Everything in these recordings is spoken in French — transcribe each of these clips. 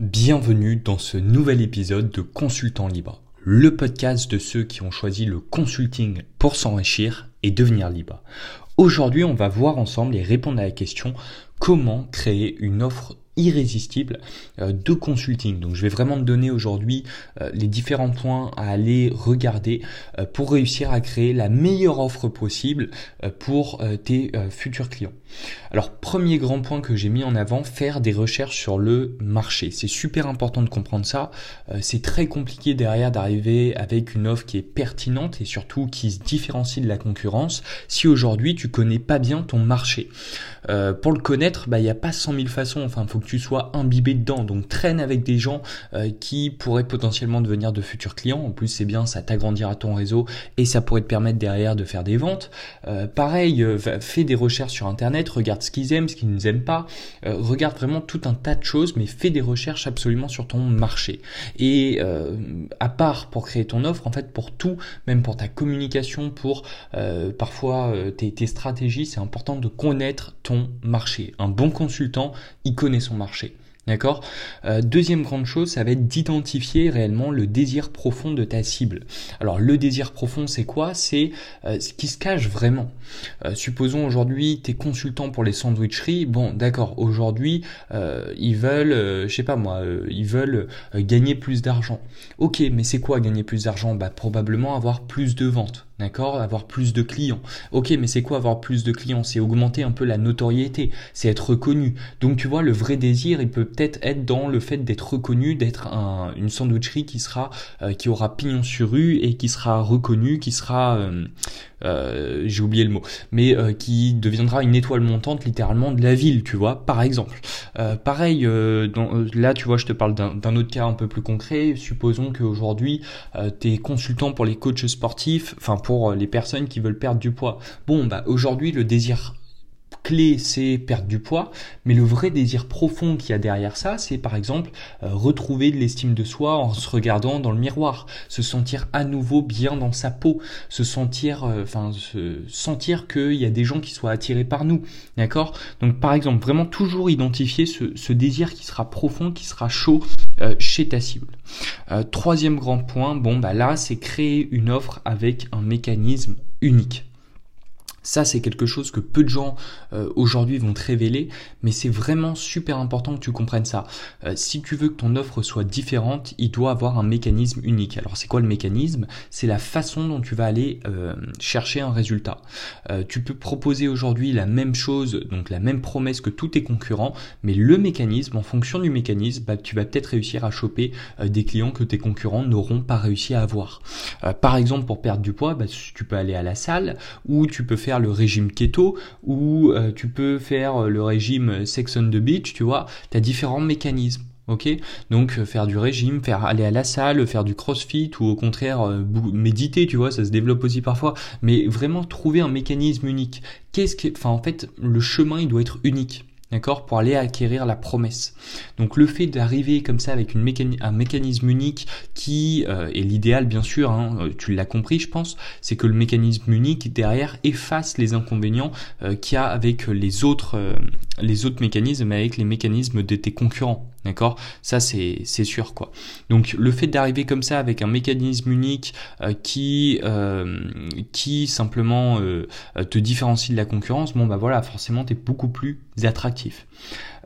Bienvenue dans ce nouvel épisode de Consultant Libre, le podcast de ceux qui ont choisi le consulting pour s'enrichir et devenir libre. Aujourd'hui, on va voir ensemble et répondre à la question comment créer une offre irrésistible euh, de consulting. Donc je vais vraiment te donner aujourd'hui euh, les différents points à aller regarder euh, pour réussir à créer la meilleure offre possible pour tes futurs clients. Alors premier grand point que j'ai mis en avant, faire des recherches sur le marché. C'est super important de comprendre ça. C'est très compliqué derrière d'arriver avec une offre qui est pertinente et surtout qui se différencie de la concurrence si aujourd'hui tu connais pas bien ton marché. Pour le connaître, bah, il n'y a pas 100 000 façons. Enfin, faut que tu sois imbibé dedans. Donc traîne avec des gens euh, qui pourraient potentiellement devenir de futurs clients. En plus, c'est bien, ça t'agrandira ton réseau et ça pourrait te permettre derrière de faire des ventes. Euh, pareil, euh, fais des recherches sur Internet, regarde ce qu'ils aiment, ce qu'ils ne aiment pas. regarde vraiment tout un tas de choses, mais fais des recherches absolument sur ton marché. Et à part pour créer ton offre, en fait, pour tout, même pour ta communication, pour parfois tes stratégies, c'est important de connaître ton marché. Un bon consultant, il connaît son marché. D'accord? Euh, Deuxième grande chose, ça va être d'identifier réellement le désir profond de ta cible. Alors le désir profond, c'est quoi? C'est euh, ce qui se cache vraiment. Euh, supposons aujourd'hui, t'es consultant pour les sandwicheries. Bon, d'accord, aujourd'hui, ils veulent, je sais pas moi, ils veulent gagner plus d'argent. Ok, mais c'est quoi gagner plus d'argent? Bah probablement avoir plus de ventes. D'accord? Avoir plus de clients. Ok, mais c'est quoi avoir plus de clients? C'est augmenter un peu la notoriété, c'est être reconnu. Donc tu vois, le vrai désir, il peut peut-être être dans le fait d'être reconnu, d'être un, une sandwicherie qui sera, euh, qui aura pignon sur rue et qui sera reconnue, qui sera, euh, euh, j'ai oublié le mot, mais qui deviendra une étoile montante littéralement de la ville, tu vois, par exemple. pareil, dans, là, tu vois, je te parle d'un autre cas un peu plus concret. Supposons qu'aujourd'hui, tu es consultant pour les coachs sportifs, enfin pour les personnes qui veulent perdre du poids. Bon, bah aujourd'hui le désir clé, c'est perdre du poids, mais le vrai désir profond qu'il y a derrière ça, c'est par exemple euh, retrouver de l'estime de soi en se regardant dans le miroir, se sentir à nouveau bien dans sa peau, se sentir, euh, enfin, se sentir qu'il y a des gens qui soient attirés par nous, d'accord? Donc par exemple, vraiment toujours identifier ce, désir qui sera profond, qui sera chaud euh, chez ta cible. troisième grand point, bon bah là, c'est créer une offre avec un mécanisme unique. Ça, c'est quelque chose que peu de gens euh, aujourd'hui vont te révéler, mais c'est vraiment super important que tu comprennes ça. Euh, si tu veux que ton offre soit différente, il doit avoir un mécanisme unique. Alors, c'est quoi le mécanisme? C'est la façon dont tu vas aller euh, chercher un résultat. tu peux proposer aujourd'hui la même chose, donc la même promesse que tous tes concurrents, mais le mécanisme, en fonction du mécanisme, bah, tu vas peut-être réussir à choper des clients que tes concurrents n'auront pas réussi à avoir. par exemple, pour perdre du poids, bah, tu peux aller à la salle ou tu peux faire le régime keto ou euh, tu peux faire euh, le régime sex on the beach, tu vois, tu as différents mécanismes. Ok, donc euh, faire du régime, faire aller à la salle, faire du crossfit ou au contraire méditer, tu vois, ça se développe aussi parfois. Mais vraiment trouver un mécanisme unique. Qu'est-ce que, enfin en fait, le chemin il doit être unique d'accord, pour aller acquérir la promesse. Donc le fait d'arriver comme ça avec un mécanisme unique qui euh, est l'idéal bien sûr, hein, euh, tu l'as compris je pense, c'est que le mécanisme unique derrière efface les inconvénients euh, qu'il y a avec les autres, les autres mécanismes, avec les mécanismes de tes concurrents. D'accord? Ça, c'est sûr, quoi. Donc, le fait d'arriver comme ça avec un mécanisme unique euh, qui, euh, qui simplement euh, te différencie de la concurrence, bon, bah voilà, forcément, tu beaucoup plus attractif.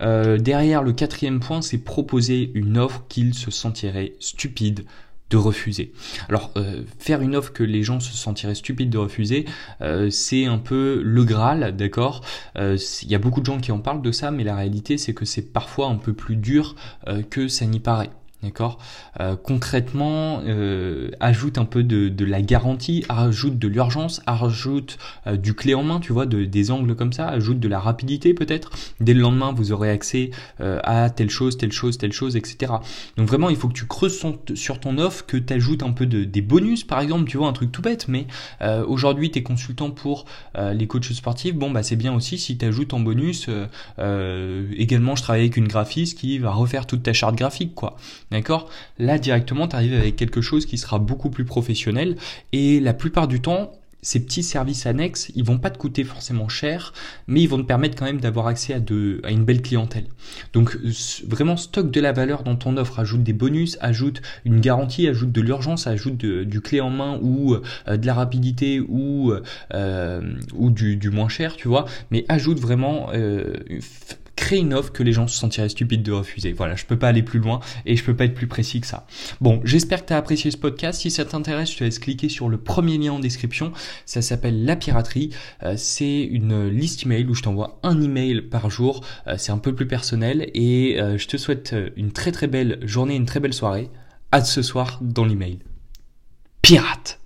derrière, le quatrième point, c'est proposer une offre qu'il se sentirait stupide de refuser. Alors euh, faire une offre que les gens se sentiraient stupides de refuser, euh, c'est un peu le Graal, d'accord? Euh, Il y a beaucoup de gens qui en parlent de ça, mais la réalité c'est que c'est parfois un peu plus dur que ça n'y paraît. D'accord euh, Concrètement, euh, ajoute un peu de, de, la garantie, ajoute de l'urgence, ajoute euh, du clé en main, tu vois, de, des angles comme ça, ajoute de la rapidité peut-être. Dès le lendemain, vous aurez accès à telle chose, telle chose, telle chose, etc. Donc vraiment, il faut que tu creuses sur ton offre, que tu ajoutes un peu de, des bonus, par exemple, tu vois, un truc tout bête, mais aujourd'hui, tu es consultant pour les coachs sportifs, bon, bah c'est bien aussi si tu ajoutes en bonus, également, je travaille avec une graphiste qui va refaire toute ta charte graphique, quoi. D'accord? Là, directement, tu arrives avec quelque chose qui sera beaucoup plus professionnel et la plupart du temps, ces petits services annexes, ils vont pas te coûter forcément cher, mais ils vont te permettre quand même d'avoir accès à, une belle clientèle. Donc vraiment stock de la valeur dans ton offre, ajoute des bonus, ajoute une garantie, ajoute de l'urgence, ajoute du clé en main ou euh, de la rapidité ou euh, ou du, du, moins cher, tu vois. Mais ajoute vraiment euh, crée une offre que les gens se sentiraient stupides de refuser. Voilà, je peux pas aller plus loin et je peux pas être plus précis que ça. Bon, j'espère que tu as apprécié ce podcast. Si ça t'intéresse, je te laisse cliquer sur le premier lien en description. Ça s'appelle La Piraterie. Euh, c'est une liste email où je t'envoie un email par jour. Euh, c'est un peu plus personnel et euh, je te souhaite une très très belle journée, une très belle soirée. À ce soir dans l'email. Pirate